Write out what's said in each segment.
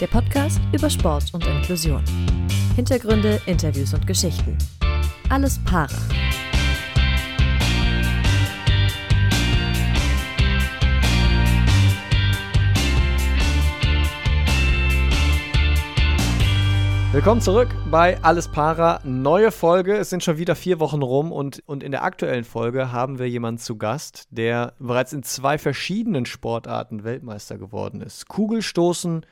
der Podcast über Sport und Inklusion. Hintergründe, Interviews und Geschichten. Alles Para. Willkommen zurück bei Alles Para. Neue Folge. Es sind schon wieder vier Wochen rum und, und in der aktuellen Folge haben wir jemanden zu Gast, der bereits in zwei verschiedenen Sportarten Weltmeister geworden ist. Kugelstoßen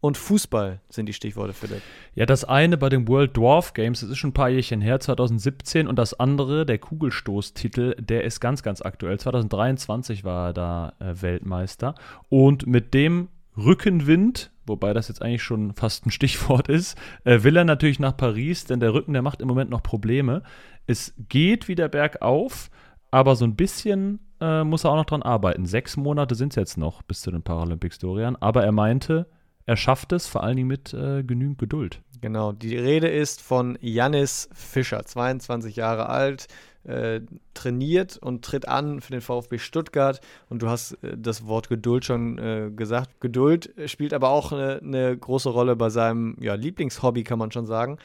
und Fußball sind die Stichworte, Philipp. Ja, das eine bei den World Dwarf Games, das ist schon ein paar Jährchen her, 2017, und das andere, der Kugelstoßtitel, der ist ganz, ganz aktuell. 2023 war er da äh, Weltmeister. Und mit dem Rückenwind, wobei das jetzt eigentlich schon fast ein Stichwort ist, äh, will er natürlich nach Paris, denn der Rücken, der macht im Moment noch Probleme. Es geht wieder bergauf, aber so ein bisschen äh, muss er auch noch dran arbeiten. Sechs Monate sind es jetzt noch bis zu den Paralympics, Dorian. Aber er meinte, er schafft es, vor allen Dingen mit äh, genügend Geduld. Genau, die Rede ist von Jannis Fischer, 22 Jahre alt, äh, trainiert und tritt an für den VfB Stuttgart. Und du hast äh, das Wort Geduld schon äh, gesagt. Geduld spielt aber auch eine, eine große Rolle bei seinem ja, Lieblingshobby, kann man schon sagen.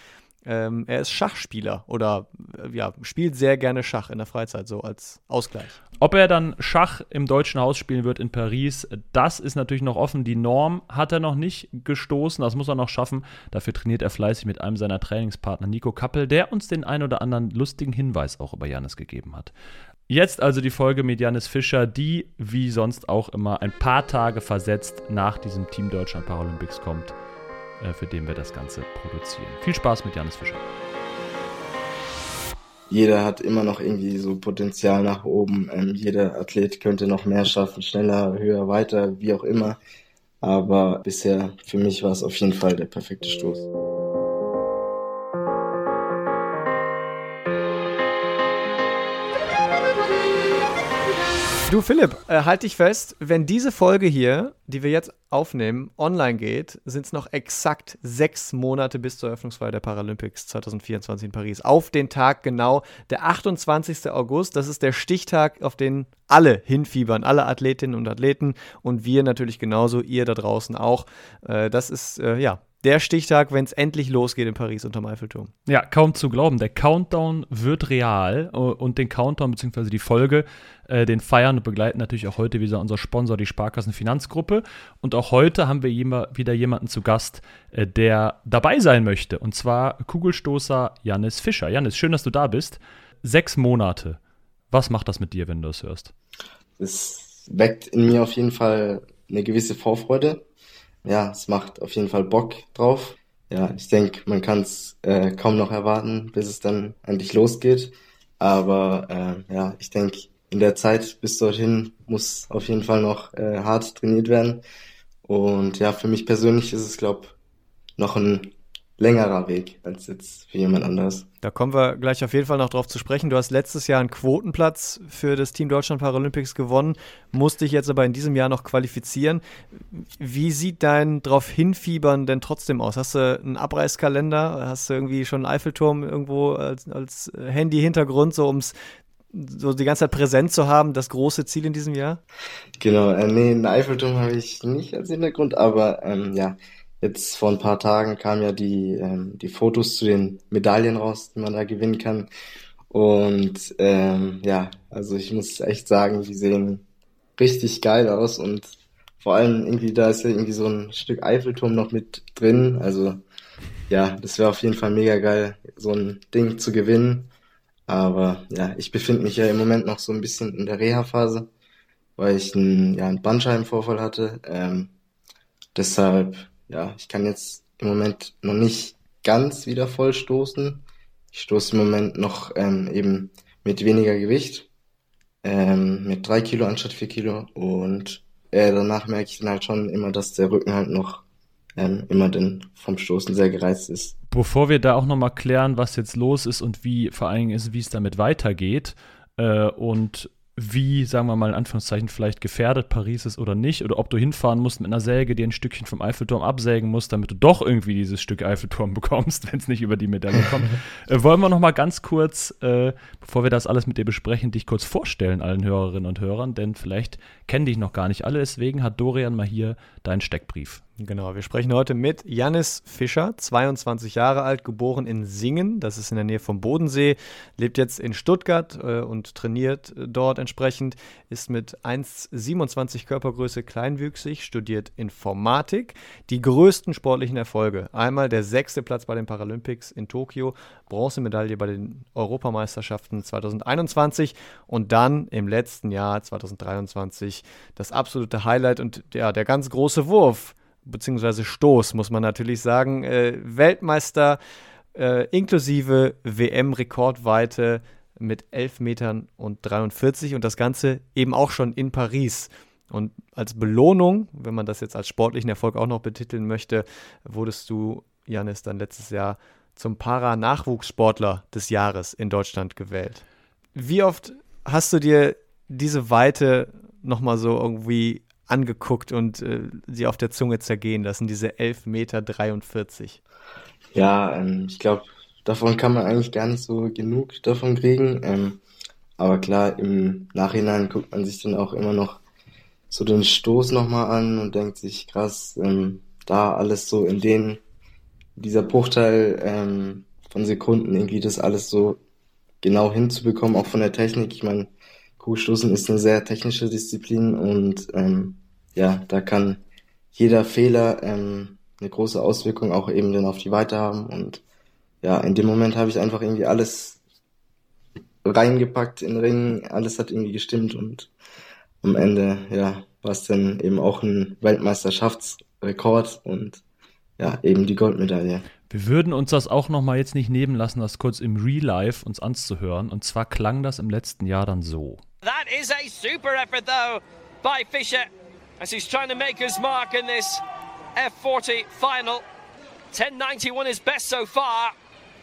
Ähm, er ist Schachspieler oder äh, ja, spielt sehr gerne Schach in der Freizeit, so als Ausgleich. Ob er dann Schach im Deutschen Haus spielen wird in Paris, das ist natürlich noch offen. Die Norm hat er noch nicht gestoßen, das muss er noch schaffen. Dafür trainiert er fleißig mit einem seiner Trainingspartner Nico Kappel, der uns den ein oder anderen lustigen Hinweis auch über Janis gegeben hat. Jetzt also die Folge mit Janis Fischer, die wie sonst auch immer ein paar Tage versetzt nach diesem Team Deutschland Paralympics kommt. Äh, für den wir das Ganze produzieren. Viel Spaß mit Janis Fischer. Jeder hat immer noch irgendwie so Potenzial nach oben. Ähm, jeder Athlet könnte noch mehr schaffen, schneller, höher, weiter, wie auch immer. Aber bisher für mich war es auf jeden Fall der perfekte Stoß. Du Philipp, äh, halt dich fest, wenn diese Folge hier, die wir jetzt aufnehmen, online geht, sind es noch exakt sechs Monate bis zur Eröffnungsfeier der Paralympics 2024 in Paris. Auf den Tag genau, der 28. August, das ist der Stichtag, auf den alle hinfiebern, alle Athletinnen und Athleten und wir natürlich genauso, ihr da draußen auch. Äh, das ist, äh, ja, der Stichtag, wenn es endlich losgeht in Paris unterm Eiffelturm. Ja, kaum zu glauben. Der Countdown wird real äh, und den Countdown bzw. die Folge, äh, den feiern und begleiten natürlich auch heute wieder unser Sponsor, die Sparkassen Finanzgruppe. Und auch heute haben wir wieder jemanden zu Gast, äh, der dabei sein möchte. Und zwar Kugelstoßer Janis Fischer. Janis, schön, dass du da bist. Sechs Monate. Was macht das mit dir, wenn du es hörst? Es weckt in mir auf jeden Fall eine gewisse Vorfreude ja, es macht auf jeden Fall Bock drauf. Ja, ich denke, man kann es äh, kaum noch erwarten, bis es dann endlich losgeht. Aber äh, ja, ich denke, in der Zeit bis dorthin muss auf jeden Fall noch äh, hart trainiert werden. Und ja, für mich persönlich ist es, glaube noch ein längerer Weg als jetzt für jemand anderes. Da kommen wir gleich auf jeden Fall noch drauf zu sprechen. Du hast letztes Jahr einen Quotenplatz für das Team Deutschland Paralympics gewonnen, musst dich jetzt aber in diesem Jahr noch qualifizieren. Wie sieht dein drauf hinfiebern denn trotzdem aus? Hast du einen Abreißkalender? Hast du irgendwie schon einen Eiffelturm irgendwo als, als Handy-Hintergrund, so ums so die ganze Zeit präsent zu haben, das große Ziel in diesem Jahr? Genau, äh, nee, einen Eiffelturm habe ich nicht als Hintergrund, aber ähm, ja, Jetzt vor ein paar Tagen kamen ja die, ähm, die Fotos zu den Medaillen raus, die man da gewinnen kann. Und ähm, ja, also ich muss echt sagen, die sehen richtig geil aus und vor allem irgendwie da ist ja irgendwie so ein Stück Eiffelturm noch mit drin. Also ja, das wäre auf jeden Fall mega geil, so ein Ding zu gewinnen. Aber ja, ich befinde mich ja im Moment noch so ein bisschen in der Reha-Phase, weil ich einen, ja, einen Bandscheibenvorfall hatte. Ähm, deshalb ja, ich kann jetzt im Moment noch nicht ganz wieder voll stoßen. Ich stoße im Moment noch ähm, eben mit weniger Gewicht, ähm, mit drei Kilo anstatt vier Kilo und äh, danach merke ich dann halt schon immer, dass der Rücken halt noch ähm, immer denn vom Stoßen sehr gereizt ist. Bevor wir da auch nochmal klären, was jetzt los ist und wie vor allen Dingen ist, wie es damit weitergeht äh, und wie, sagen wir mal in Anführungszeichen, vielleicht gefährdet Paris ist oder nicht, oder ob du hinfahren musst mit einer Säge, dir ein Stückchen vom Eiffelturm absägen musst, damit du doch irgendwie dieses Stück Eiffelturm bekommst, wenn es nicht über die Medaille kommt. äh, wollen wir noch mal ganz kurz, äh, bevor wir das alles mit dir besprechen, dich kurz vorstellen allen Hörerinnen und Hörern, denn vielleicht kennen dich noch gar nicht alle, deswegen hat Dorian mal hier deinen Steckbrief Genau, wir sprechen heute mit Jannis Fischer, 22 Jahre alt, geboren in Singen, das ist in der Nähe vom Bodensee, lebt jetzt in Stuttgart äh, und trainiert äh, dort entsprechend, ist mit 1,27 Körpergröße kleinwüchsig, studiert Informatik. Die größten sportlichen Erfolge, einmal der sechste Platz bei den Paralympics in Tokio, Bronzemedaille bei den Europameisterschaften 2021 und dann im letzten Jahr 2023 das absolute Highlight und ja, der ganz große Wurf beziehungsweise Stoß, muss man natürlich sagen. Äh, Weltmeister äh, inklusive WM-Rekordweite mit 11 Metern und 43 und das Ganze eben auch schon in Paris. Und als Belohnung, wenn man das jetzt als sportlichen Erfolg auch noch betiteln möchte, wurdest du, Janis, dann letztes Jahr zum Para-Nachwuchssportler des Jahres in Deutschland gewählt. Wie oft hast du dir diese Weite nochmal so irgendwie angeguckt und äh, sie auf der Zunge zergehen lassen, diese 11,43 Meter. Ja, ähm, ich glaube, davon kann man eigentlich gar nicht so genug davon kriegen. Ähm, aber klar, im Nachhinein guckt man sich dann auch immer noch so den Stoß nochmal an und denkt sich, krass, ähm, da alles so in den, dieser Bruchteil ähm, von Sekunden irgendwie das alles so genau hinzubekommen, auch von der Technik. Ich meine, Kugelstoßen ist eine sehr technische Disziplin und ähm, ja, da kann jeder Fehler ähm, eine große Auswirkung auch eben dann auf die Weite haben. Und ja, in dem Moment habe ich einfach irgendwie alles reingepackt in den Ring, alles hat irgendwie gestimmt und am Ende, ja, war es dann eben auch ein Weltmeisterschaftsrekord und ja, eben die Goldmedaille. Wir würden uns das auch noch mal jetzt nicht nehmen lassen, das kurz im Real Life uns anzuhören. Und zwar klang das im letzten Jahr dann so. That is a super effort though by Fisher as he's trying to make his mark in this F40 final. 1091 is best so far.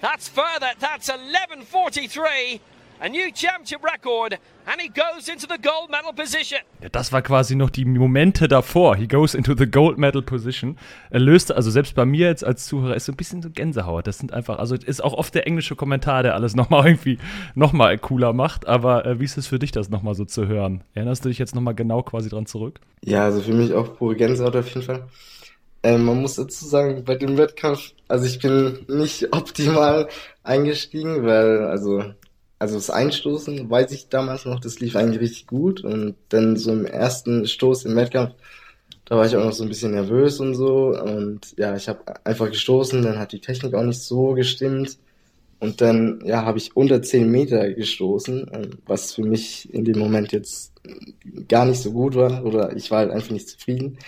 That's further. That's 1143. A new championship record and he goes into the gold medal position. Ja, das war quasi noch die Momente davor. He goes into the gold medal position. Er löste, also selbst bei mir jetzt als Zuhörer ist so ein bisschen so Gänsehaut. Das sind einfach, also ist auch oft der englische Kommentar, der alles nochmal irgendwie nochmal cooler macht. Aber äh, wie ist es für dich, das nochmal so zu hören? Erinnerst du dich jetzt nochmal genau quasi dran zurück? Ja, also für mich auch pure Gänsehaut auf jeden Fall. Ähm, man muss dazu sagen, bei dem Wettkampf, also ich bin nicht optimal eingestiegen, weil, also also das Einstoßen weiß ich damals noch, das lief eigentlich richtig gut. Und dann so im ersten Stoß im Wettkampf, da war ich auch noch so ein bisschen nervös und so. Und ja, ich habe einfach gestoßen, dann hat die Technik auch nicht so gestimmt. Und dann, ja, habe ich unter 10 Meter gestoßen, ähm, was für mich in dem Moment jetzt gar nicht so gut war. Oder ich war halt einfach nicht zufrieden.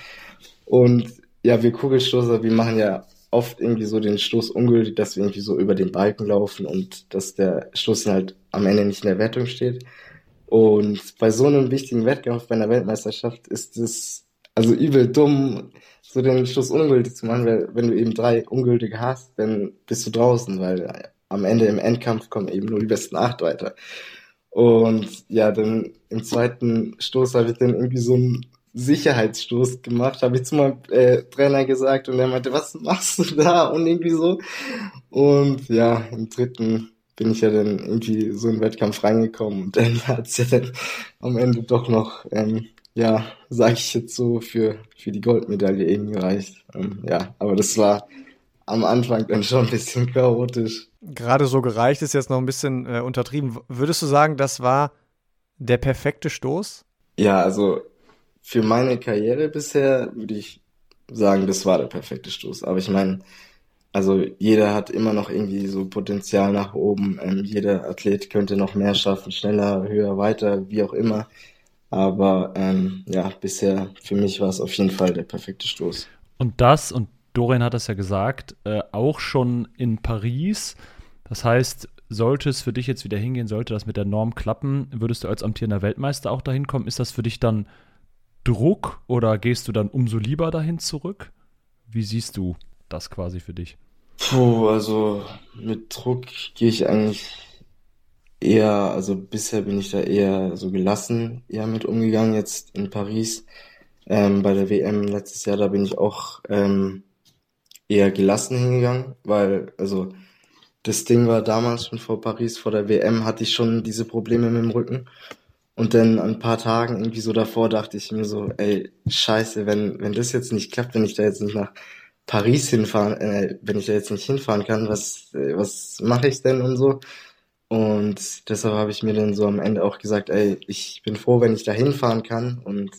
Und ja, wir Kugelstoßer, wir machen ja oft irgendwie so den Stoß ungültig, dass wir irgendwie so über den Balken laufen und dass der Stoß halt am Ende nicht in der Wertung steht. Und bei so einem wichtigen Wettkampf, bei einer Weltmeisterschaft, ist es also übel dumm, so den Stoß ungültig zu machen, weil wenn du eben drei ungültige hast, dann bist du draußen, weil am Ende im Endkampf kommen eben nur die besten acht weiter. Und ja, dann im zweiten Stoß habe ich dann irgendwie so ein Sicherheitsstoß gemacht, habe ich zu meinem äh, Trainer gesagt und er meinte, was machst du da? Und irgendwie so. Und ja, im dritten bin ich ja dann irgendwie so in den Wettkampf reingekommen und dann hat es ja dann am Ende doch noch, ähm, ja, sage ich jetzt so, für, für die Goldmedaille eben gereicht. Ähm, ja, aber das war am Anfang dann schon ein bisschen chaotisch. Gerade so gereicht ist jetzt noch ein bisschen äh, untertrieben. Würdest du sagen, das war der perfekte Stoß? Ja, also für meine Karriere bisher würde ich sagen, das war der perfekte Stoß. Aber ich meine, also jeder hat immer noch irgendwie so Potenzial nach oben. Ähm, jeder Athlet könnte noch mehr schaffen, schneller, höher, weiter, wie auch immer. Aber ähm, ja, bisher für mich war es auf jeden Fall der perfekte Stoß. Und das, und Dorian hat das ja gesagt, äh, auch schon in Paris. Das heißt, sollte es für dich jetzt wieder hingehen, sollte das mit der Norm klappen, würdest du als amtierender Weltmeister auch dahin kommen? Ist das für dich dann Druck oder gehst du dann umso lieber dahin zurück? Wie siehst du das quasi für dich? Puh, also mit Druck gehe ich eigentlich eher, also bisher bin ich da eher so gelassen eher mit umgegangen. Jetzt in Paris ähm, bei der WM letztes Jahr, da bin ich auch ähm, eher gelassen hingegangen, weil also das Ding war damals schon vor Paris, vor der WM hatte ich schon diese Probleme mit dem Rücken Und dann ein paar Tagen irgendwie so davor dachte ich mir so, ey, scheiße, wenn, wenn das jetzt nicht klappt, wenn ich da jetzt nicht nach Paris hinfahren, äh, wenn ich da jetzt nicht hinfahren kann, was, äh, was mache ich denn und so. Und deshalb habe ich mir dann so am Ende auch gesagt, ey, ich bin froh, wenn ich da hinfahren kann. Und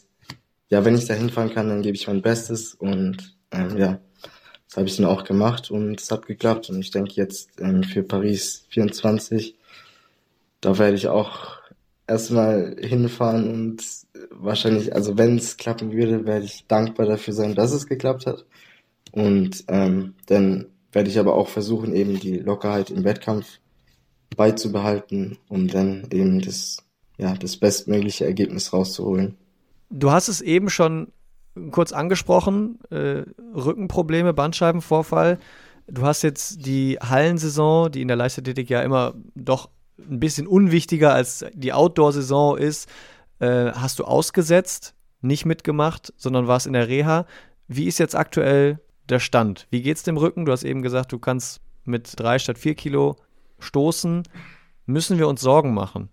ja, wenn ich da hinfahren kann, dann gebe ich mein Bestes. Und ähm, ja, das habe ich dann auch gemacht und es hat geklappt. Und ich denke jetzt ähm, für Paris 24, da werde ich auch erstmal hinfahren und wahrscheinlich, also wenn es klappen würde, werde ich dankbar dafür sein, dass es geklappt hat. Und ähm, dann werde ich aber auch versuchen, eben die Lockerheit im Wettkampf beizubehalten, um dann eben das, ja, das bestmögliche Ergebnis rauszuholen. Du hast es eben schon kurz angesprochen, äh, Rückenprobleme, Bandscheibenvorfall. Du hast jetzt die Hallensaison, die in der Leichtathletik ja immer doch ein bisschen unwichtiger als die Outdoor-Saison ist, äh, hast du ausgesetzt, nicht mitgemacht, sondern warst in der Reha. Wie ist jetzt aktuell der Stand? Wie geht's dem Rücken? Du hast eben gesagt, du kannst mit drei statt vier Kilo stoßen. Müssen wir uns Sorgen machen,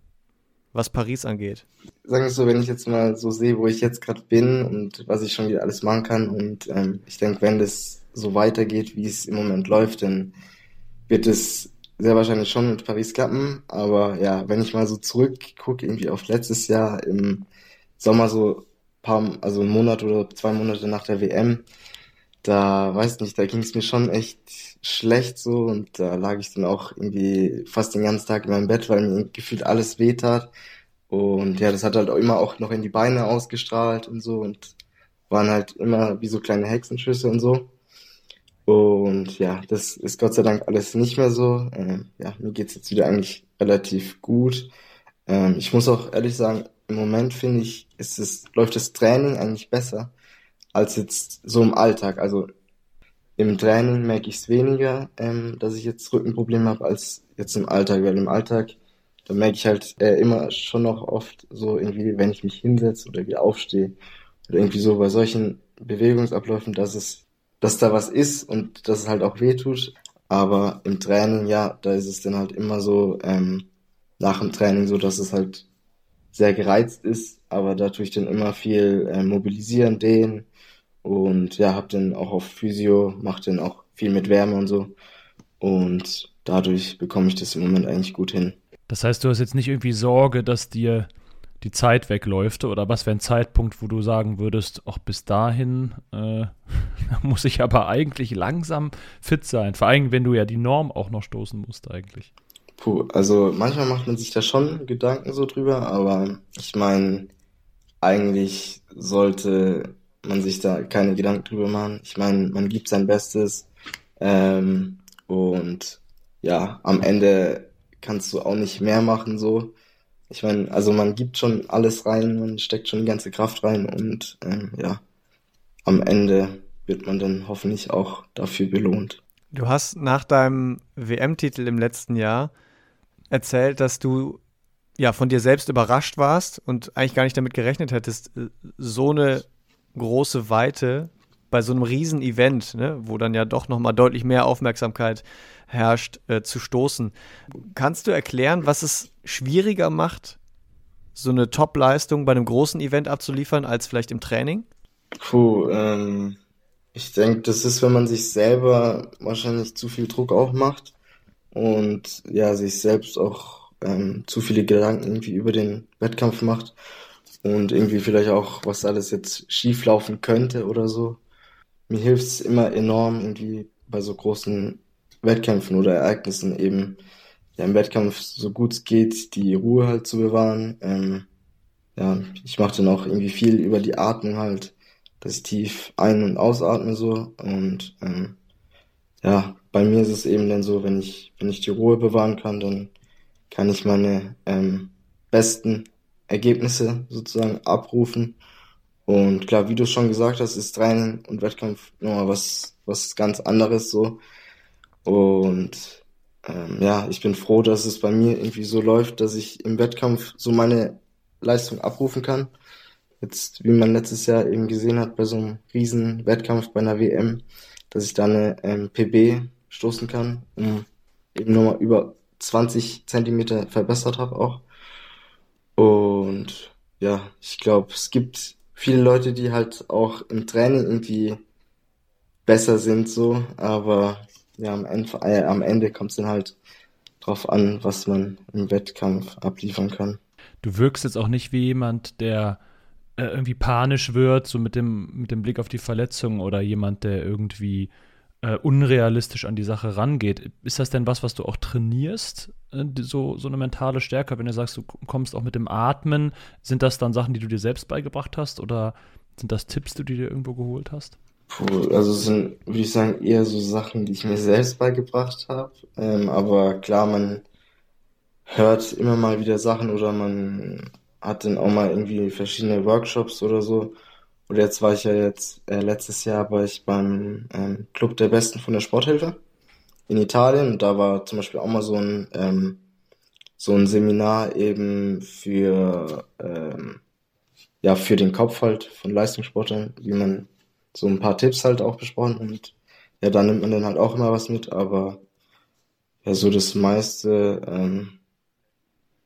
was Paris angeht? Sagen wir so, wenn ich jetzt mal so sehe, wo ich jetzt gerade bin und was ich schon wieder alles machen kann und ähm, ich denke, wenn das so weitergeht, wie es im Moment läuft, dann wird es sehr wahrscheinlich schon mit Paris klappen. Aber ja, wenn ich mal so zurückgucke, irgendwie auf letztes Jahr im Sommer so paar, also einen Monat oder zwei Monate nach der WM, da weiß nicht, da ging es mir schon echt schlecht so und da lag ich dann auch irgendwie fast den ganzen Tag in meinem Bett, weil mir gefühlt alles wehtat. Und ja, das hat halt auch immer auch noch in die Beine ausgestrahlt und so und waren halt immer wie so kleine Hexenschüsse und so. Und ja, das ist Gott sei Dank alles nicht mehr so. Ähm, ja, mir geht's jetzt wieder eigentlich relativ gut. Ähm, ich muss auch ehrlich sagen, im Moment finde ich, ist es, läuft das Training eigentlich besser als jetzt so im Alltag. Also im Training merke ich es weniger, ähm, dass ich jetzt Rückenprobleme habe, als jetzt im Alltag. Weil im Alltag, da merke ich halt äh, immer schon noch oft so irgendwie, wenn ich mich hinsetze oder wieder aufstehe oder irgendwie so bei solchen Bewegungsabläufen, dass es, dass da was ist und dass es halt auch weh tut. Aber im Training, ja, da ist es dann halt immer so, ähm, nach dem Training so, dass es halt sehr gereizt ist, aber da tue ich dann immer viel äh, mobilisieren, dehnen und ja, hab dann auch auf Physio, mach dann auch viel mit Wärme und so. Und dadurch bekomme ich das im Moment eigentlich gut hin. Das heißt, du hast jetzt nicht irgendwie Sorge, dass dir die Zeit wegläuft oder was wäre ein Zeitpunkt, wo du sagen würdest, auch bis dahin äh, muss ich aber eigentlich langsam fit sein. Vor allem, wenn du ja die Norm auch noch stoßen musst eigentlich. Puh, also manchmal macht man sich da schon Gedanken so drüber, aber ich meine, eigentlich sollte man sich da keine Gedanken drüber machen. Ich meine, man gibt sein Bestes ähm, und ja, am Ende kannst du auch nicht mehr machen so. Ich meine, also man gibt schon alles rein, man steckt schon die ganze Kraft rein und ähm, ja, am Ende wird man dann hoffentlich auch dafür belohnt. Du hast nach deinem WM-Titel im letzten Jahr erzählt, dass du ja von dir selbst überrascht warst und eigentlich gar nicht damit gerechnet hättest, so eine große Weite bei so einem riesen Event, ne, wo dann ja doch noch mal deutlich mehr Aufmerksamkeit herrscht, äh, zu stoßen. Kannst du erklären, was es schwieriger macht, so eine Top-Leistung bei einem großen Event abzuliefern, als vielleicht im Training? Puh, ähm, ich denke, das ist, wenn man sich selber wahrscheinlich zu viel Druck auch macht und ja, sich selbst auch ähm, zu viele Gedanken irgendwie über den Wettkampf macht und irgendwie vielleicht auch, was alles jetzt schief laufen könnte oder so. Mir hilft es immer enorm, irgendwie bei so großen Wettkämpfen oder Ereignissen eben ja, im Wettkampf so gut es geht, die Ruhe halt zu bewahren. Ähm, ja, ich mache dann auch irgendwie viel über die Atmung halt, dass ich tief ein- und ausatme so und ähm, ja, bei mir ist es eben dann so, wenn ich, wenn ich die Ruhe bewahren kann, dann kann ich meine ähm, besten Ergebnisse sozusagen abrufen. Und klar, wie du schon gesagt hast, ist Training und Wettkampf nochmal was, was ganz anderes so. Und ähm, ja, ich bin froh, dass es bei mir irgendwie so läuft, dass ich im Wettkampf so meine Leistung abrufen kann. Jetzt, wie man letztes Jahr eben gesehen hat, bei so einem riesen Wettkampf bei einer WM, dass ich da eine ähm, PB stoßen kann, um eben nochmal über 20 Zentimeter verbessert habe auch. Und ja, ich glaube, es gibt viele Leute, die halt auch im Training irgendwie besser sind so, aber ja, am Ende, äh, Ende kommt es dann halt drauf an, was man im Wettkampf abliefern kann. Du wirkst jetzt auch nicht wie jemand, der äh, irgendwie panisch wird, so mit dem, mit dem Blick auf die Verletzung oder jemand, der irgendwie äh, unrealistisch an die Sache rangeht. Ist das denn was, was du auch trainierst, äh, so, so eine mentale Stärke? Wenn du sagst, du kommst auch mit dem Atmen, sind das dann Sachen, die du dir selbst beigebracht hast oder sind das Tipps, die du dir irgendwo geholt hast? Puh, also sind, würde ich sagen, eher so Sachen, die ich mir selbst beigebracht habe. Ähm, aber klar, man hört immer mal wieder Sachen oder man hat dann auch mal irgendwie verschiedene Workshops oder so. Oder jetzt war ich ja jetzt, äh, letztes Jahr war ich beim ähm, Club der Besten von der Sporthilfe in Italien. Und da war zum Beispiel auch mal so ein, ähm, so ein Seminar eben für, ähm, ja, für den Kopf halt von Leistungssportlern, wie man so ein paar Tipps halt auch besprochen. Und ja, da nimmt man dann halt auch immer was mit, aber ja, so das meiste ähm,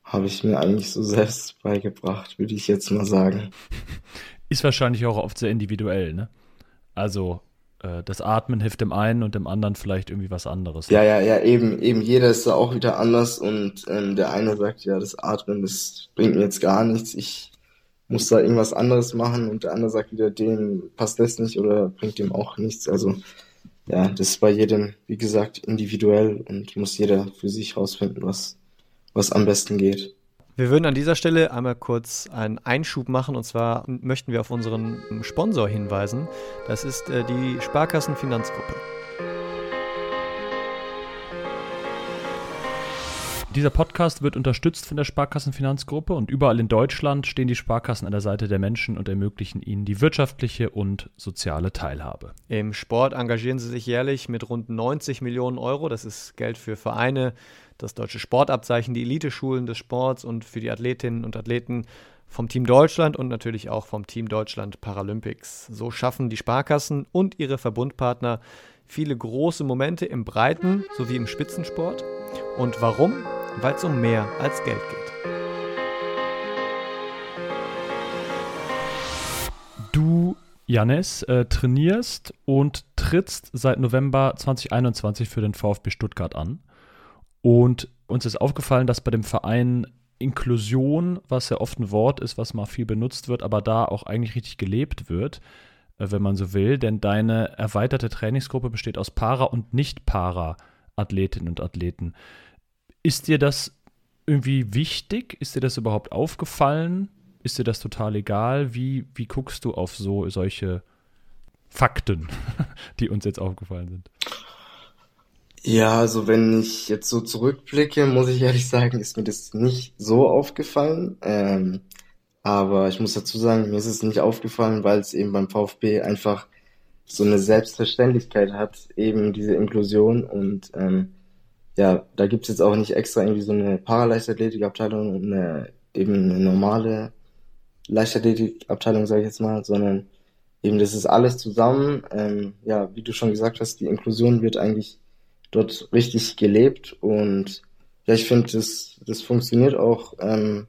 habe ich mir eigentlich so selbst beigebracht, würde ich jetzt mal sagen. Ist wahrscheinlich auch oft sehr individuell, ne? Also äh, das Atmen hilft dem einen und dem anderen vielleicht irgendwie was anderes. Ja, ja, ja, eben, eben jeder ist da auch wieder anders und ähm, der eine sagt, ja, das Atmen, das bringt mir jetzt gar nichts, ich muss da irgendwas anderes machen und der andere sagt wieder, dem passt das nicht oder bringt dem auch nichts. Also ja, das ist bei jedem, wie gesagt, individuell und muss jeder für sich rausfinden, was, was am besten geht. Wir würden an dieser Stelle einmal kurz einen Einschub machen und zwar möchten wir auf unseren Sponsor hinweisen. Das ist äh, die Sparkassenfinanzgruppe. Dieser Podcast wird unterstützt von der Sparkassenfinanzgruppe und überall in Deutschland stehen die Sparkassen an der Seite der Menschen und ermöglichen ihnen die wirtschaftliche und soziale Teilhabe. Im Sport engagieren sie sich jährlich mit rund 90 Millionen Euro. Das ist Geld für Vereine, das deutsche Sportabzeichen, die Eliteschulen des Sports und für die Athletinnen und Athleten vom Team Deutschland und natürlich auch vom Team Deutschland Paralympics. So schaffen die Sparkassen und ihre Verbundpartner viele große Momente im Breiten- sowie im Spitzensport. Und warum? weil es um mehr als Geld geht. Du, Janis, äh, trainierst und trittst seit November 2021 für den VfB Stuttgart an. Und uns ist aufgefallen, dass bei dem Verein Inklusion, was ja oft ein Wort ist, was mal viel benutzt wird, aber da auch eigentlich richtig gelebt wird, äh, wenn man so will. Denn deine erweiterte Trainingsgruppe besteht aus Para- und Nicht-Para-Athletinnen und Athleten. Ist dir das irgendwie wichtig? Ist dir das überhaupt aufgefallen? Ist dir das total egal? Wie, wie guckst du auf so solche Fakten, die uns jetzt aufgefallen sind? Ja, also wenn ich jetzt so zurückblicke, muss ich ehrlich sagen, ist mir das nicht so aufgefallen. Ähm, aber ich muss dazu sagen, mir ist es nicht aufgefallen, weil es eben beim VfB einfach so eine Selbstverständlichkeit hat, eben diese Inklusion und ähm, ja, da gibt's jetzt auch nicht extra irgendwie so eine Paraleichtathletikabteilung und eine, eben eine normale Leichtathletikabteilung, sage ich jetzt mal, sondern eben das ist alles zusammen. Ähm, ja, wie du schon gesagt hast, die Inklusion wird eigentlich dort richtig gelebt und ja, ich finde, das, das funktioniert auch, ähm,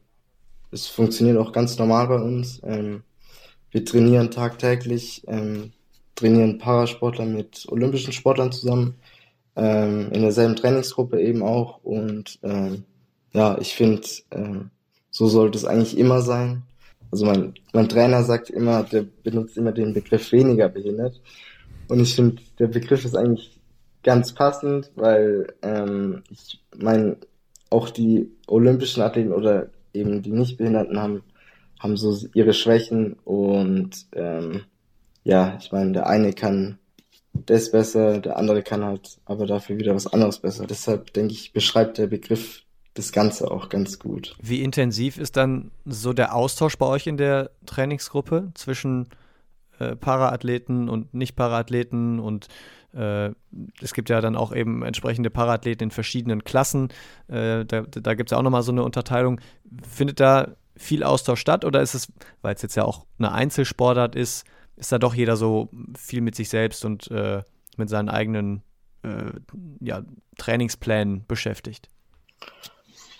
es funktioniert auch ganz normal bei uns. Ähm, wir trainieren tagtäglich, ähm, trainieren Parasportler mit olympischen Sportlern zusammen ähm, in derselben Trainingsgruppe eben auch. Und ähm, ja, ich finde, ähm, so sollte es eigentlich immer sein. Also mein, mein Trainer sagt immer, der benutzt immer den Begriff weniger behindert. Und ich finde, der Begriff ist eigentlich ganz passend, weil ähm, ich meine, auch die olympischen Athleten oder eben die Nichtbehinderten haben, haben so ihre Schwächen und ähm, ja, ich meine, der eine kann ist besser, der andere kann halt aber dafür wieder was anderes besser. Deshalb denke ich, beschreibt der Begriff das Ganze auch ganz gut. Wie intensiv ist dann so der Austausch bei euch in der Trainingsgruppe zwischen äh, Paraathleten und Nicht-Paraathleten und es gibt ja dann auch eben entsprechende Paraathleten in verschiedenen Klassen. Äh, da da gibt es ja auch nochmal so eine Unterteilung. Findet da viel Austausch statt oder ist es, weil es jetzt ja auch eine Einzelsportart ist, ist da doch jeder so viel mit sich selbst und äh, mit seinen eigenen äh, ja, Trainingsplänen beschäftigt.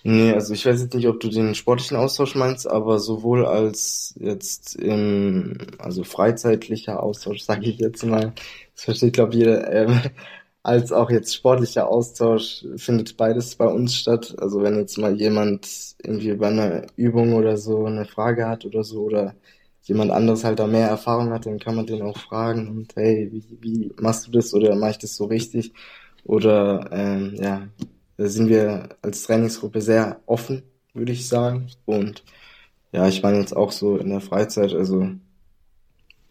Nee, also ich weiß jetzt nicht, ob du den sportlichen Austausch meinst, aber sowohl als jetzt im, also freizeitlicher Austausch, sage ich jetzt mal, das versteht glaube jeder, ähm, als auch jetzt sportlicher Austausch findet beides bei uns statt. Also wenn jetzt mal jemand irgendwie bei einer Übung oder so eine Frage hat oder so oder jemand anderes halt da mehr Erfahrung hat, dann kann man den auch fragen und hey, wie, wie machst du das oder mach ich das so richtig? Oder ähm, ja, sind wir als Trainingsgruppe sehr offen, würde ich sagen. Und ja, ich meine jetzt auch so in der Freizeit, also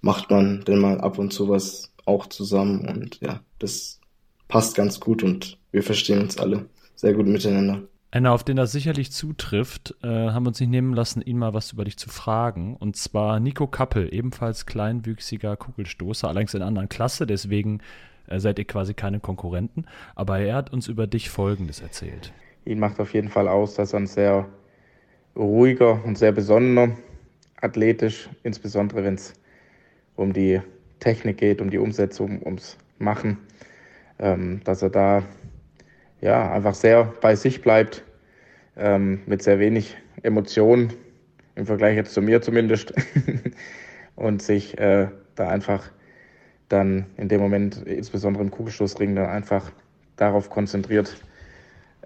macht man denn mal ab und zu was auch zusammen und ja, das passt ganz gut und wir verstehen uns alle sehr gut miteinander. Einer, auf den das sicherlich zutrifft, äh, haben wir uns nicht nehmen lassen, ihn mal was über dich zu fragen. Und zwar Nico Kappel, ebenfalls kleinwüchsiger Kugelstoßer, allerdings in einer anderen Klasse, deswegen äh, seid ihr quasi keine Konkurrenten. Aber er hat uns über dich Folgendes erzählt. Ihn macht auf jeden Fall aus, dass er ein sehr ruhiger und sehr besonnener, athletisch, insbesondere wenn es um die Technik geht, um die Umsetzung, ums Machen, ähm, dass er da ja einfach sehr bei sich bleibt, ähm, mit sehr wenig Emotionen, im Vergleich jetzt zu mir zumindest, und sich äh, da einfach dann in dem Moment, insbesondere im Kugelstoßring, dann einfach darauf konzentriert,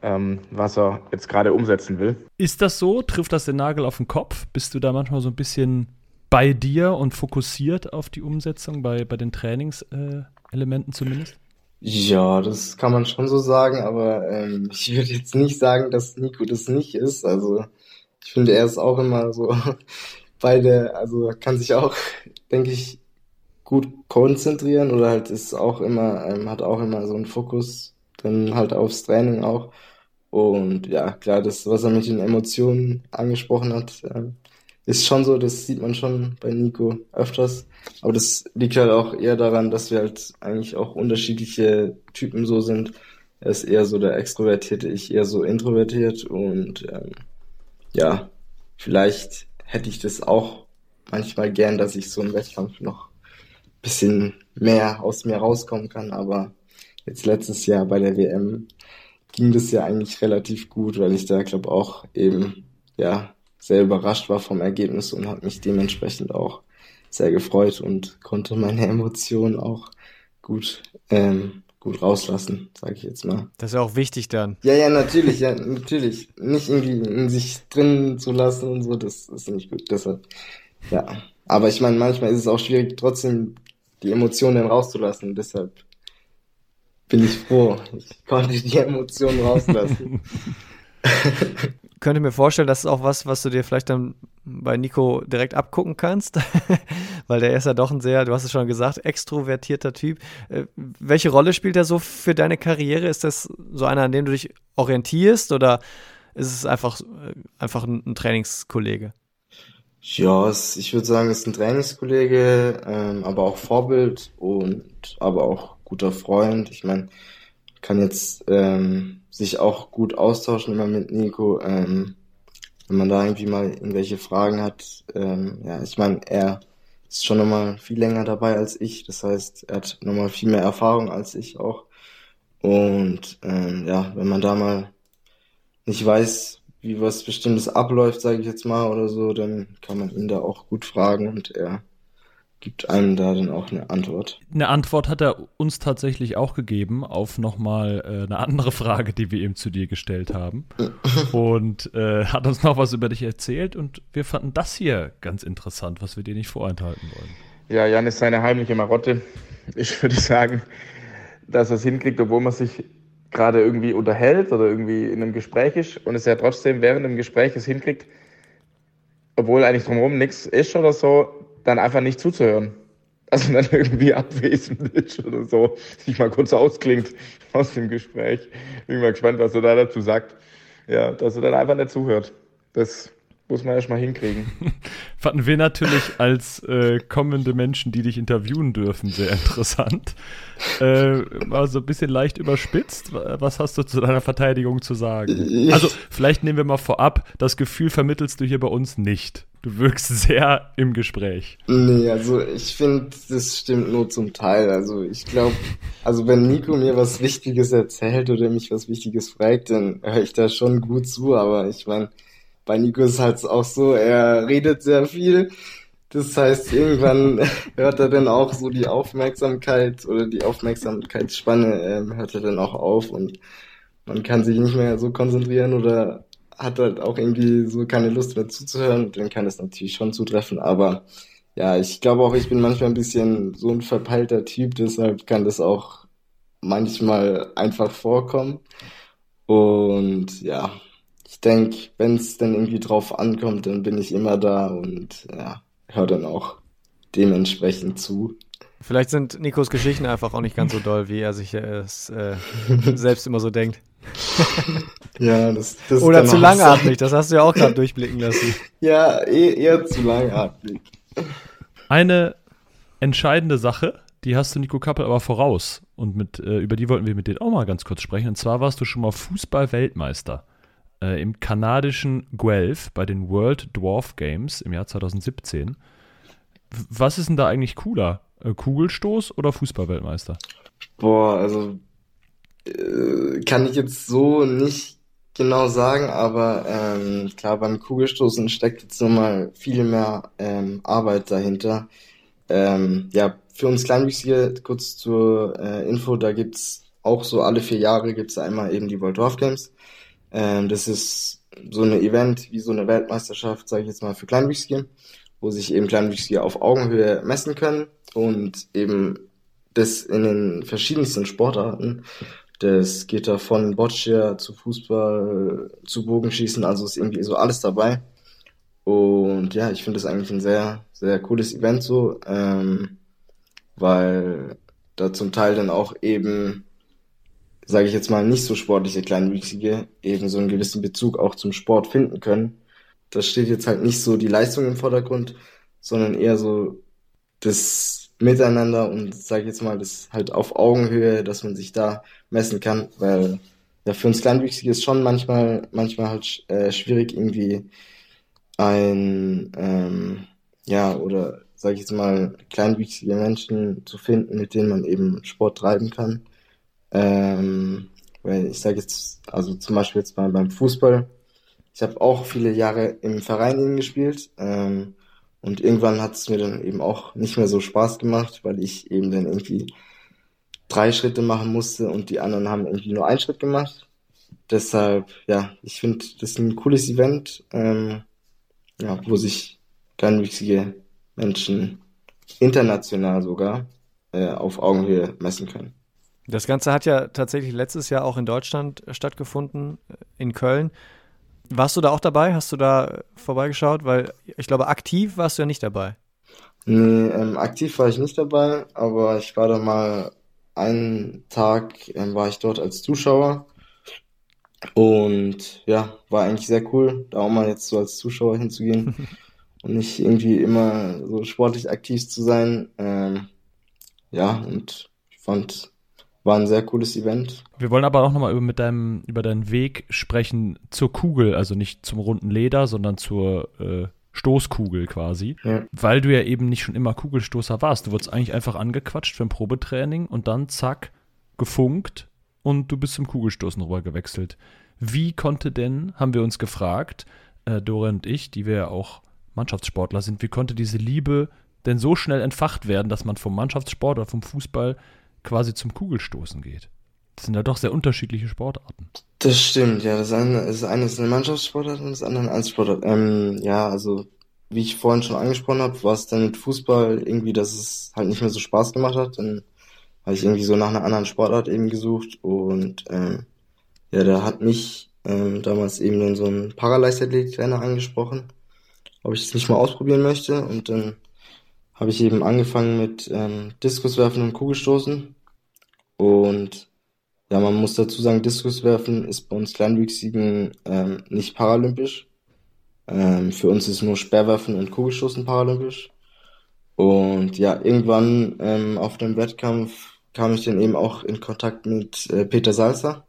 ähm, was er jetzt gerade umsetzen will. Ist das so? Trifft das den Nagel auf den Kopf? Bist du da manchmal so ein bisschen bei dir und fokussiert auf die Umsetzung, bei, bei den Trainingselementen äh, zumindest? Ja, das kann man schon so sagen, aber ähm, ich würde jetzt nicht sagen, dass Nico das nicht ist. Also ich finde, er ist auch immer so bei der, also kann sich auch, denke ich, gut konzentrieren oder halt ist auch immer, ähm, hat auch immer so einen Fokus dann halt aufs Training auch. Und ja, klar, das, was er mit den Emotionen angesprochen hat, ähm, ist schon so, das sieht man schon bei Nico öfters. Aber das liegt halt auch eher daran, dass wir halt eigentlich auch unterschiedliche Typen so sind. Er ist eher so der Extrovertierte, ich eher so introvertiert und ähm, ja, vielleicht hätte ich das auch manchmal gern, dass ich so im Wettkampf noch bisschen mehr aus mir rauskommen kann. Aber jetzt letztes Jahr bei der WM ging das ja eigentlich relativ gut, weil ich da glaube auch eben ja sehr überrascht war vom Ergebnis und habe mich dementsprechend auch sehr gefreut und konnte meine Emotionen auch gut ähm, gut rauslassen, sage ich jetzt mal. Das ist ja auch wichtig dann. Ja, ja, natürlich, ja, natürlich. Nicht irgendwie in sich drin zu lassen und so, das ist nicht gut. Deshalb, ja. Aber ich meine, manchmal ist es auch schwierig, trotzdem die Emotionen rauszulassen. Deshalb bin ich froh. Ich konnte die Emotionen rauslassen. könnte mir vorstellen, das ist auch was, was du dir vielleicht dann bei Nico direkt abgucken kannst, weil der ist ja doch ein sehr, du hast es schon gesagt, extrovertierter Typ. Äh, welche Rolle spielt er so für deine Karriere? Ist das so einer, an dem du dich orientierst oder ist es einfach, äh, einfach ein, Trainingskollege? Ja, es, ich würde sagen, ist ein Trainingskollege, ähm, aber auch Vorbild und aber auch guter Freund. Ich meine, kann jetzt ähm, sich auch gut austauschen immer mit Nico. Ähm, wenn man da irgendwie mal irgendwelche Fragen hat, ähm, ja, ich meine, er ist schon nochmal viel länger dabei als ich. Das heißt, er hat nochmal viel mehr Erfahrung als ich auch. Und ähm, ja, wenn man da mal nicht weiß, wie was Bestimmtes abläuft, sage ich jetzt mal, oder so, dann kann man ihn da auch gut fragen und er gibt einem da dann auch eine Antwort. Eine Antwort hat er uns tatsächlich auch gegeben auf nochmal äh, eine andere Frage, die wir eben zu dir gestellt haben. und äh, hat uns noch was über dich erzählt und wir fanden das hier ganz interessant, was wir dir nicht vorenthalten wollen. Ja, Jan ist seine heimliche Marotte. Ich würde sagen, dass er es hinkriegt, obwohl man sich gerade irgendwie unterhält oder irgendwie in einem Gespräch ist und es ja trotzdem während dem Gespräch es hinkriegt, obwohl eigentlich drumherum nichts ist oder so, dann einfach nicht zuzuhören. Also dann irgendwie abwesend ist oder so, sich mal kurz ausklingt aus dem Gespräch. Bin mal gespannt, was er da dazu sagt. Ja, dass er dann einfach nicht zuhört. Das muss man erstmal hinkriegen. Fanden wir natürlich als äh, kommende Menschen, die dich interviewen dürfen, sehr interessant. Äh, mal so ein bisschen leicht überspitzt. Was hast du zu deiner Verteidigung zu sagen? Also, vielleicht nehmen wir mal vorab, das Gefühl vermittelst du hier bei uns nicht. Du wirkst sehr im Gespräch. Nee, also ich finde, das stimmt nur zum Teil. Also ich glaube, also wenn Nico mir was Wichtiges erzählt oder mich was Wichtiges fragt, dann höre ich da schon gut zu. Aber ich meine, bei Nico ist halt auch so, er redet sehr viel. Das heißt, irgendwann hört er dann auch so die Aufmerksamkeit oder die Aufmerksamkeitsspanne ähm, hört er dann auch auf und man kann sich nicht mehr so konzentrieren oder hat halt auch irgendwie so keine Lust mehr zuzuhören, dann kann es natürlich schon zutreffen, aber ja, ich glaube auch, ich bin manchmal ein bisschen so ein verpeilter Typ, deshalb kann das auch manchmal einfach vorkommen. Und ja, ich denke, wenn es dann irgendwie drauf ankommt, dann bin ich immer da und ja, höre dann auch dementsprechend zu. Vielleicht sind Nikos Geschichten einfach auch nicht ganz so doll, wie er sich es äh, selbst immer so denkt. ja, das, das Oder zu langatmig, das hast du ja auch gerade durchblicken lassen. Ja, eh, eher zu langatmig. Eine entscheidende Sache, die hast du Nico Kappel aber voraus. Und mit, äh, über die wollten wir mit dir auch mal ganz kurz sprechen. Und zwar warst du schon mal Fußball-Weltmeister äh, im kanadischen Guelph bei den World Dwarf Games im Jahr 2017. Was ist denn da eigentlich cooler? Äh, Kugelstoß oder Fußball-Weltmeister? Boah, also äh, kann ich jetzt so nicht genau sagen, aber ähm, klar, beim Kugelstoßen steckt jetzt nochmal viel mehr ähm, Arbeit dahinter. Ähm, ja, für uns Kleinwüchsige, kurz zur äh, Info, da gibt's auch so alle vier Jahre gibt's einmal eben die World Dwarf Games. Ähm, das ist so ein Event wie so eine Weltmeisterschaft, sage ich jetzt mal, für Kleinwüchsige, wo sich eben Kleinwüchsige auf Augenhöhe messen können und eben das in den verschiedensten Sportarten. Das geht da von Boccia zu Fußball zu Bogenschießen, also ist irgendwie so alles dabei. Und ja, ich finde das eigentlich ein sehr, sehr cooles Event so, ähm, weil da zum Teil dann auch eben, sage ich jetzt mal, nicht so sportliche Kleinwüchsige eben so einen gewissen Bezug auch zum Sport finden können. Da steht jetzt halt nicht so die Leistung im Vordergrund, sondern eher so das Miteinander und sage ich jetzt mal, das halt auf Augenhöhe, dass man sich da messen kann, weil ja für uns Kleinwüchsige ist schon manchmal manchmal halt äh, schwierig irgendwie ein ähm, ja oder sage ich jetzt mal kleinwüchsige Menschen zu finden, mit denen man eben Sport treiben kann. Ähm, weil ich sage jetzt also zum Beispiel jetzt mal beim Fußball. Ich habe auch viele Jahre im Verein eben gespielt. Ähm, und irgendwann hat es mir dann eben auch nicht mehr so Spaß gemacht, weil ich eben dann irgendwie drei Schritte machen musste und die anderen haben irgendwie nur einen Schritt gemacht. Deshalb, ja, ich finde, das ist ein cooles Event, ähm, ja, wo sich kleinwüchsige Menschen international sogar äh, auf Augenhöhe messen können. Das Ganze hat ja tatsächlich letztes Jahr auch in Deutschland stattgefunden, äh, in Köln. Warst du da auch dabei? Hast du da vorbeigeschaut? Weil ich glaube, aktiv warst du ja nicht dabei. Nee, ähm, aktiv war ich nicht dabei, aber ich war da mal einen Tag, ähm, war ich dort als Zuschauer. Und ja, war eigentlich sehr cool, da auch mal jetzt so als Zuschauer hinzugehen und nicht irgendwie immer so sportlich aktiv zu sein. Ähm, ja, und ich fand, war ein sehr cooles Event. Wir wollen aber auch nochmal über, mit deinem, über deinen Weg sprechen zur Kugel, also nicht zum runden Leder, sondern zur äh, Stoßkugel quasi. Ja. Weil du ja eben nicht schon immer Kugelstoßer warst. Du wurdest eigentlich einfach angequatscht für ein Probetraining und dann zack, gefunkt und du bist zum Kugelstoßen rüber gewechselt. Wie konnte denn, haben wir uns gefragt, äh, Dorian und ich, die wir ja auch Mannschaftssportler sind, wie konnte diese Liebe denn so schnell entfacht werden, dass man vom Mannschaftssport oder vom Fußball quasi zum Kugelstoßen geht. Das sind ja doch sehr unterschiedliche Sportarten. Das stimmt, ja. Das eine, das eine ist eine Mannschaftssportart und das andere ein Einzelsportart. Ähm, ja, also wie ich vorhin schon angesprochen habe, war es dann mit Fußball irgendwie, dass es halt nicht mehr so Spaß gemacht hat. Dann habe ich irgendwie so nach einer anderen Sportart eben gesucht und ähm, ja, da hat mich ähm, damals eben dann so ein Paraleichtathletik-Trainer angesprochen, ob ich das nicht mal ausprobieren möchte und dann habe ich eben angefangen mit ähm, Diskuswerfen und Kugelstoßen. Und ja, man muss dazu sagen, Diskuswerfen ist bei uns Kleinwüchsigen ähm, nicht paralympisch. Ähm, für uns ist nur Sperrwerfen und Kugelstoßen paralympisch. Und ja, irgendwann ähm, auf dem Wettkampf kam ich dann eben auch in Kontakt mit äh, Peter Salzer,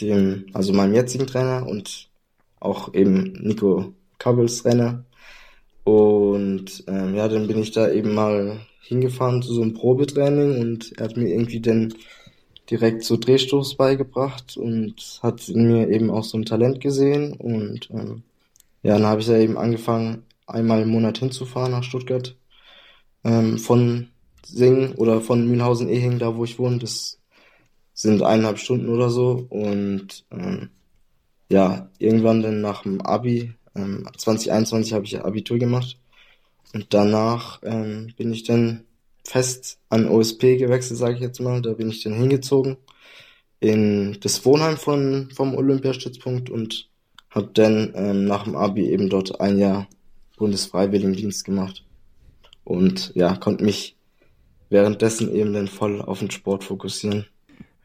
dem, also meinem jetzigen Trainer und auch eben Nico Kabbels Trainer. Und ähm, ja, dann bin ich da eben mal hingefahren zu so einem Probetraining und er hat mir irgendwie dann direkt so Drehstoß beigebracht und hat in mir eben auch so ein Talent gesehen. Und ähm, ja, dann habe ich ja eben angefangen, einmal im Monat hinzufahren nach Stuttgart. Ähm, von Singen oder von Mühlhausen-Ehing, da wo ich wohne, das sind eineinhalb Stunden oder so. Und ähm, ja, irgendwann dann nach dem Abi, ähm, 2021 habe ich Abitur gemacht. Und danach ähm, bin ich dann fest an OSP gewechselt, sage ich jetzt mal. Da bin ich dann hingezogen in das Wohnheim von, vom Olympiastützpunkt und habe dann ähm, nach dem Abi eben dort ein Jahr Bundesfreiwilligendienst gemacht. Und ja, konnte mich währenddessen eben dann voll auf den Sport fokussieren.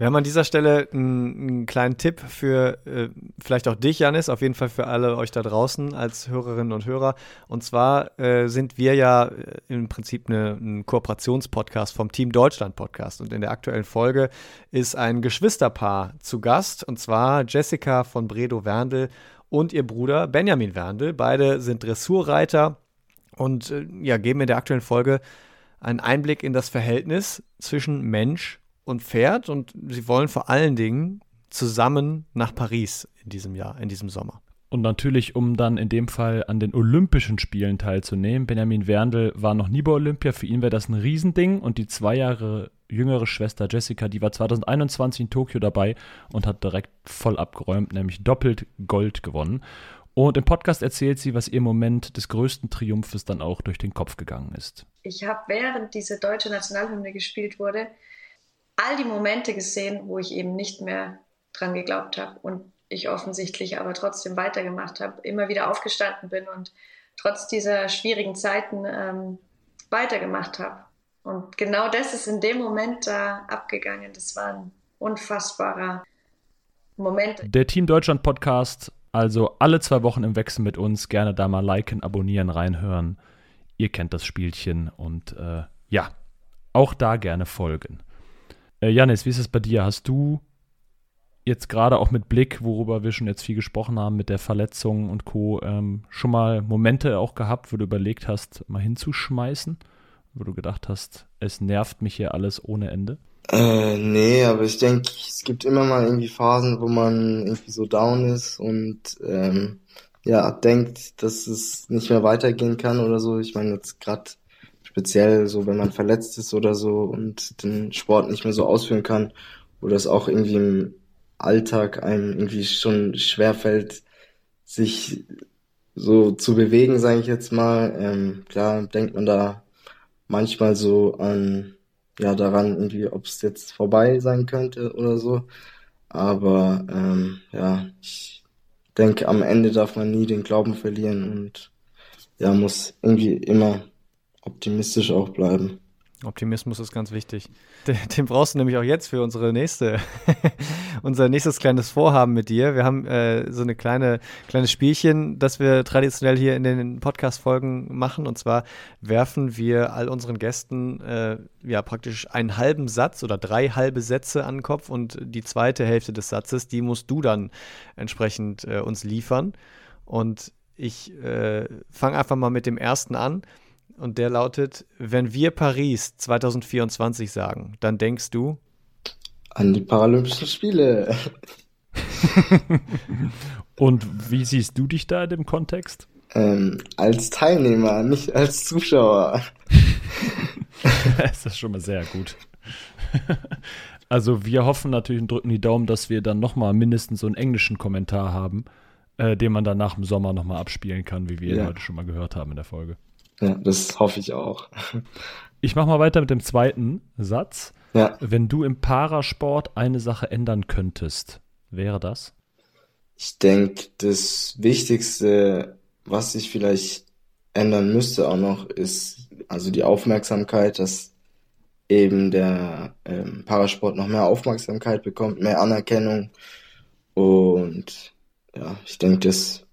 Wir haben an dieser Stelle einen, einen kleinen Tipp für äh, vielleicht auch dich, Janis, auf jeden Fall für alle euch da draußen als Hörerinnen und Hörer. Und zwar äh, sind wir ja äh, im Prinzip eine, ein Kooperationspodcast vom Team Deutschland Podcast. Und in der aktuellen Folge ist ein Geschwisterpaar zu Gast, und zwar Jessica von Bredow Werndl und ihr Bruder Benjamin Werndl. Beide sind Dressurreiter und äh, ja, geben in der aktuellen Folge einen Einblick in das Verhältnis zwischen Mensch und Pferd und sie wollen vor allen Dingen zusammen nach Paris in diesem Jahr, in diesem Sommer. Und natürlich, um dann in dem Fall an den Olympischen Spielen teilzunehmen. Benjamin Werndl war noch nie bei Olympia, für ihn wäre das ein Riesending. Und die zwei Jahre jüngere Schwester Jessica, die war 2021 in Tokio dabei und hat direkt voll abgeräumt, nämlich doppelt Gold gewonnen. Und im Podcast erzählt sie, was ihr Moment des größten Triumphes dann auch durch den Kopf gegangen ist. Ich habe, während diese deutsche Nationalhymne gespielt wurde, all die Momente gesehen, wo ich eben nicht mehr dran geglaubt habe und ich offensichtlich aber trotzdem weitergemacht habe, immer wieder aufgestanden bin und trotz dieser schwierigen Zeiten ähm, weitergemacht habe. Und genau das ist in dem Moment da abgegangen. Das war ein unfassbarer Moment. Der Team Deutschland Podcast, also alle zwei Wochen im Wechsel mit uns. Gerne da mal liken, abonnieren, reinhören. Ihr kennt das Spielchen und äh, ja, auch da gerne folgen. Äh, Janis, wie ist es bei dir? Hast du jetzt gerade auch mit Blick, worüber wir schon jetzt viel gesprochen haben, mit der Verletzung und Co., ähm, schon mal Momente auch gehabt, wo du überlegt hast, mal hinzuschmeißen? Wo du gedacht hast, es nervt mich hier alles ohne Ende? Äh, nee, aber ich denke, es gibt immer mal irgendwie Phasen, wo man irgendwie so down ist und ähm, ja, denkt, dass es nicht mehr weitergehen kann oder so. Ich meine, jetzt gerade speziell so, wenn man verletzt ist oder so und den Sport nicht mehr so ausführen kann oder es auch irgendwie im Alltag einem irgendwie schon schwerfällt, sich so zu bewegen, sage ich jetzt mal. Ähm, klar denkt man da manchmal so an, ja, daran irgendwie, ob es jetzt vorbei sein könnte oder so. Aber ähm, ja, ich denke, am Ende darf man nie den Glauben verlieren und ja, muss irgendwie immer optimistisch auch bleiben. Optimismus ist ganz wichtig. Den, brauchst du nämlich auch jetzt für unsere nächste, unser nächstes kleines Vorhaben mit dir. Wir haben äh, so eine kleine kleines Spielchen, das wir traditionell hier in den Podcast-Folgen machen. Und zwar werfen wir all unseren Gästen äh, ja praktisch einen halben Satz oder drei halbe Sätze an den Kopf und die zweite Hälfte des Satzes, die musst du dann entsprechend äh, uns liefern. Und ich äh, fange einfach mal mit dem ersten an und der lautet, wenn wir Paris 2024 sagen, dann denkst du? An die Paralympischen Spiele. und wie siehst du dich da in dem Kontext? Ähm, als Teilnehmer, nicht als Zuschauer. das ist schon mal sehr gut. Also wir hoffen natürlich und drücken die Daumen, dass wir dann nochmal mindestens so einen englischen Kommentar haben, äh, den man dann nach dem Sommer nochmal abspielen kann, wie wir ja. heute schon mal gehört haben in der Folge. Ja, das hoffe ich auch. Ich mache mal weiter mit dem zweiten Satz. Ja. Wenn du im Parasport eine Sache ändern könntest, wäre das? Ich denke, das Wichtigste, was ich vielleicht ändern müsste auch noch, ist also die Aufmerksamkeit, dass eben der ähm, Parasport noch mehr Aufmerksamkeit bekommt, mehr Anerkennung. Und ja, ich denke, das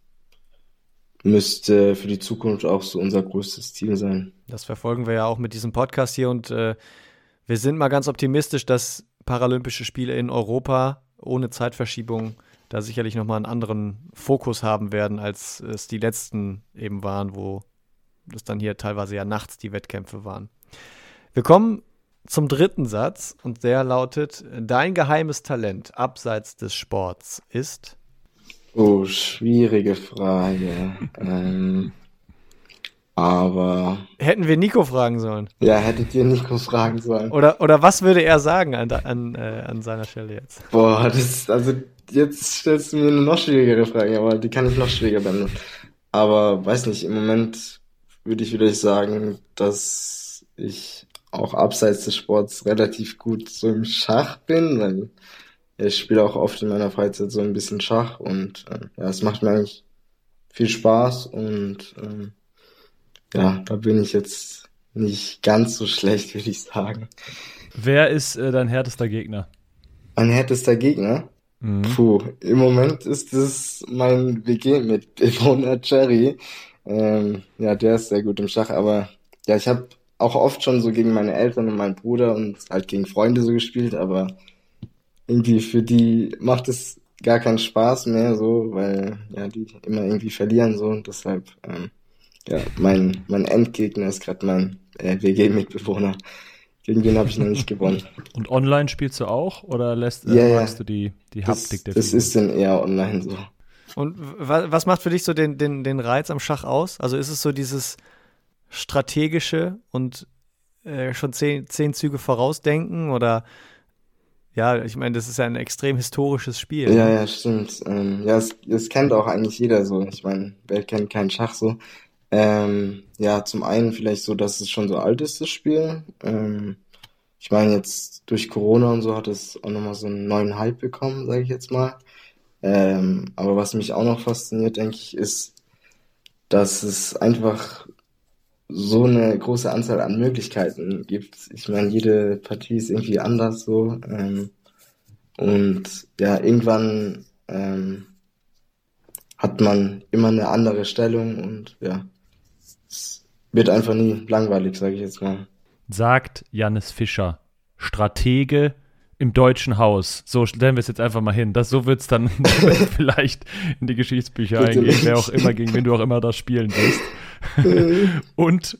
müsste für die Zukunft auch so unser größtes Ziel sein. Das verfolgen wir ja auch mit diesem Podcast hier und äh, wir sind mal ganz optimistisch, dass Paralympische Spiele in Europa ohne Zeitverschiebung da sicherlich nochmal einen anderen Fokus haben werden, als es die letzten eben waren, wo das dann hier teilweise ja nachts die Wettkämpfe waren. Wir kommen zum dritten Satz und der lautet: Dein geheimes Talent abseits des Sports ist? Oh, schwierige Frage. ähm, aber. Hätten wir Nico fragen sollen? Ja, hättet ihr Nico fragen sollen. Oder, oder was würde er sagen an, an, äh, an seiner Stelle jetzt? Boah, das ist, also jetzt stellst du mir eine noch schwierigere Frage, aber die kann ich noch schwieriger beantworten. Aber weiß nicht, im Moment würde ich wieder sagen, dass ich auch abseits des Sports relativ gut so im Schach bin, weil ich spiele auch oft in meiner Freizeit so ein bisschen Schach und äh, ja, es macht mir eigentlich viel Spaß und ähm, ja, da bin ich jetzt nicht ganz so schlecht, würde ich sagen. Wer ist äh, dein härtester Gegner? Mein härtester Gegner? Mhm. Puh, im Moment ist es mein WG-Mitbewohner Jerry. Ähm, ja, der ist sehr gut im Schach, aber ja, ich habe auch oft schon so gegen meine Eltern und meinen Bruder und halt gegen Freunde so gespielt, aber irgendwie für die macht es gar keinen Spaß mehr so, weil ja die immer irgendwie verlieren so und deshalb ähm, ja mein mein Endgegner ist gerade mein äh, WG-Mitbewohner. Gegen den habe ich noch nicht gewonnen. Und online spielst du auch oder lässt äh, magst du die die Haptik das, der Das ist dann eher online so. Und was macht für dich so den, den, den Reiz am Schach aus? Also ist es so dieses strategische und äh, schon zehn, zehn Züge vorausdenken oder ja, ich meine, das ist ja ein extrem historisches Spiel. Ja, ja, stimmt. Ähm, ja, es, es kennt auch eigentlich jeder so. Ich meine, wer kennt keinen Schach so? Ähm, ja, zum einen vielleicht so, dass es schon so alt ist, das Spiel. Ähm, ich meine, jetzt durch Corona und so hat es auch nochmal so einen neuen Hype bekommen, sage ich jetzt mal. Ähm, aber was mich auch noch fasziniert, denke ich, ist, dass es einfach so eine große Anzahl an Möglichkeiten gibt. Ich meine, jede Partie ist irgendwie anders so. Ähm, und ja, irgendwann ähm, hat man immer eine andere Stellung und ja, es wird einfach nie langweilig, sage ich jetzt mal. Sagt Jannis Fischer, Stratege im deutschen Haus. So stellen wir es jetzt einfach mal hin. Das, so wird es dann vielleicht in die Geschichtsbücher eingehen, wer auch immer, gegen wen du auch immer das spielen wirst. Und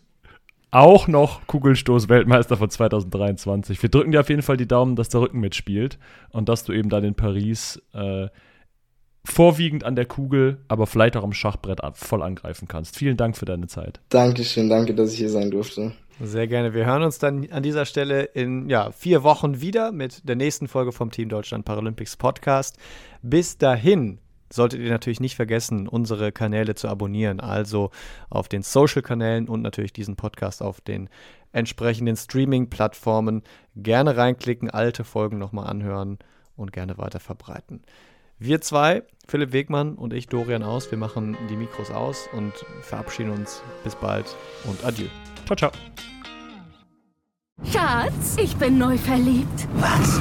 auch noch Kugelstoß-Weltmeister von 2023. Wir drücken dir auf jeden Fall die Daumen, dass der Rücken mitspielt und dass du eben dann in Paris äh, vorwiegend an der Kugel, aber vielleicht auch am Schachbrett voll angreifen kannst. Vielen Dank für deine Zeit. Dankeschön, danke, dass ich hier sein durfte. Sehr gerne. Wir hören uns dann an dieser Stelle in ja, vier Wochen wieder mit der nächsten Folge vom Team Deutschland Paralympics Podcast. Bis dahin solltet ihr natürlich nicht vergessen, unsere Kanäle zu abonnieren. Also auf den Social-Kanälen und natürlich diesen Podcast auf den entsprechenden Streaming-Plattformen. Gerne reinklicken, alte Folgen nochmal anhören und gerne weiter verbreiten. Wir zwei, Philipp Wegmann und ich, Dorian Aus, wir machen die Mikros aus und verabschieden uns. Bis bald und adieu. Ciao, ciao. Schatz, ich bin neu verliebt. Was?